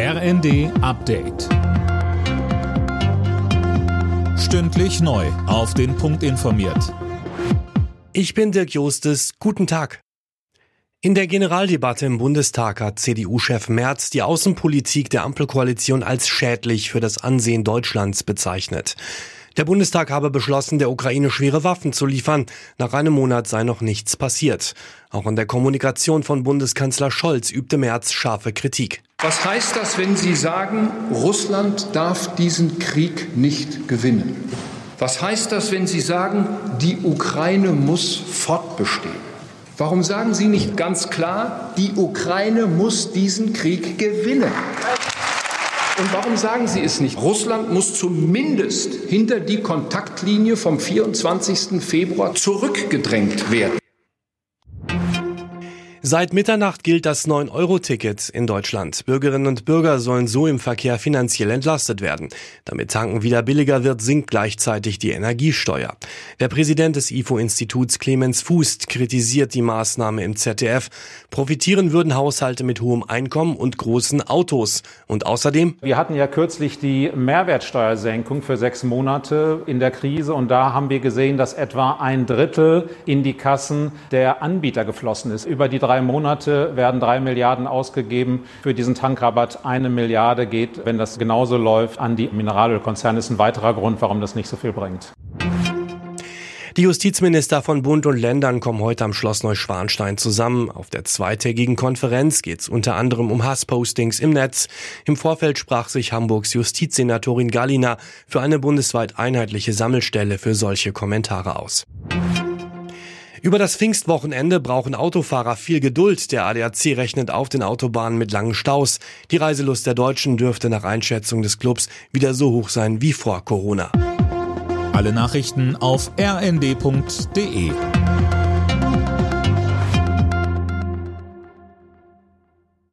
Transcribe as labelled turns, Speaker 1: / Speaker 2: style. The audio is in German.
Speaker 1: RND Update. Stündlich neu. Auf den Punkt informiert.
Speaker 2: Ich bin Dirk Jostes. Guten Tag. In der Generaldebatte im Bundestag hat CDU-Chef Merz die Außenpolitik der Ampelkoalition als schädlich für das Ansehen Deutschlands bezeichnet. Der Bundestag habe beschlossen, der Ukraine schwere Waffen zu liefern. Nach einem Monat sei noch nichts passiert. Auch in der Kommunikation von Bundeskanzler Scholz übte Merz scharfe Kritik.
Speaker 3: Was heißt das, wenn Sie sagen, Russland darf diesen Krieg nicht gewinnen? Was heißt das, wenn Sie sagen, die Ukraine muss fortbestehen? Warum sagen Sie nicht ganz klar, die Ukraine muss diesen Krieg gewinnen? Und warum sagen Sie es nicht? Russland muss zumindest hinter die Kontaktlinie vom 24. Februar zurückgedrängt werden.
Speaker 2: Seit Mitternacht gilt das 9-Euro-Ticket in Deutschland. Bürgerinnen und Bürger sollen so im Verkehr finanziell entlastet werden. Damit tanken wieder billiger wird, sinkt gleichzeitig die Energiesteuer. Der Präsident des IFO-Instituts Clemens Fuß kritisiert die Maßnahme im ZDF. Profitieren würden Haushalte mit hohem Einkommen und großen Autos. Und außerdem?
Speaker 4: Wir hatten ja kürzlich die Mehrwertsteuersenkung für sechs Monate in der Krise und da haben wir gesehen, dass etwa ein Drittel in die Kassen der Anbieter geflossen ist. Über die drei Monate werden drei Milliarden ausgegeben. Für diesen Tankrabatt eine Milliarde geht, wenn das genauso läuft, an die Mineralölkonzerne. Ist ein weiterer Grund, warum das nicht so viel bringt.
Speaker 2: Die Justizminister von Bund und Ländern kommen heute am Schloss Neuschwanstein zusammen. Auf der zweitägigen Konferenz geht es unter anderem um Hasspostings im Netz. Im Vorfeld sprach sich Hamburgs Justizsenatorin Gallina für eine bundesweit einheitliche Sammelstelle für solche Kommentare aus. Über das Pfingstwochenende brauchen Autofahrer viel Geduld. Der ADAC rechnet auf den Autobahnen mit langen Staus. Die Reiselust der Deutschen dürfte nach Einschätzung des Clubs wieder so hoch sein wie vor Corona.
Speaker 1: Alle Nachrichten auf rnd.de